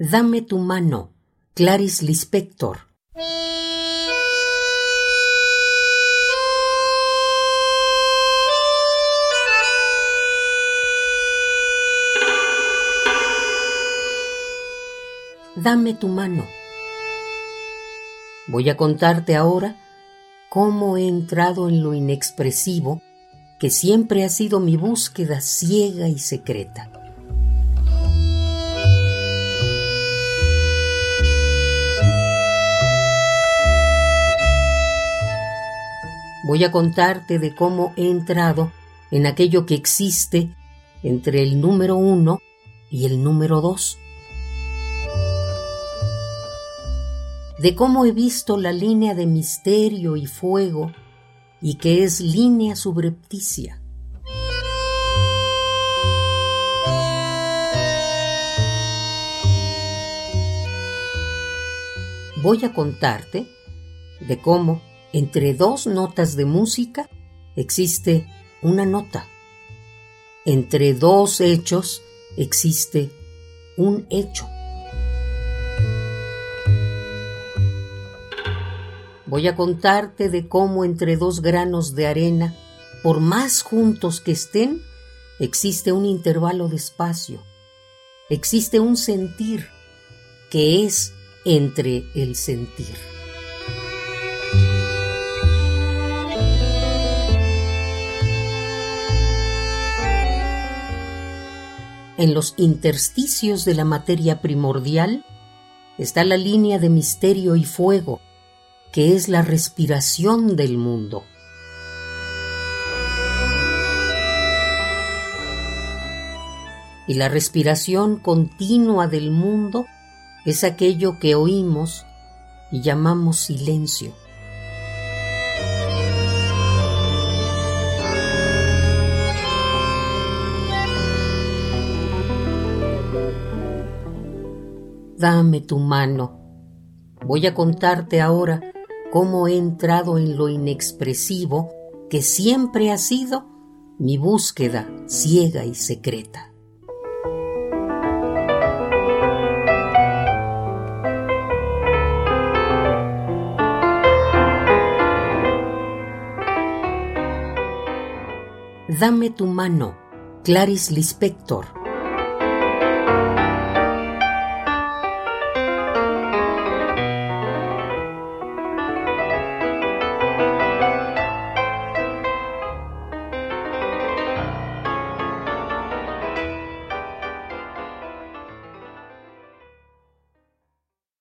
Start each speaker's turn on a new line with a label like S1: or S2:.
S1: Dame tu mano, Clarice Lispector. Dame tu mano. Voy a contarte ahora cómo he entrado en lo inexpresivo que siempre ha sido mi búsqueda ciega y secreta. Voy a contarte de cómo he entrado en aquello que existe entre el número uno y el número dos. De cómo he visto la línea de misterio y fuego y que es línea subrepticia. Voy a contarte de cómo entre dos notas de música existe una nota. Entre dos hechos existe un hecho. Voy a contarte de cómo entre dos granos de arena, por más juntos que estén, existe un intervalo de espacio. Existe un sentir que es entre el sentir. En los intersticios de la materia primordial está la línea de misterio y fuego, que es la respiración del mundo. Y la respiración continua del mundo es aquello que oímos y llamamos silencio. Dame tu mano. Voy a contarte ahora cómo he entrado en lo inexpresivo que siempre ha sido mi búsqueda ciega y secreta. Dame tu mano, Clarice Lispector.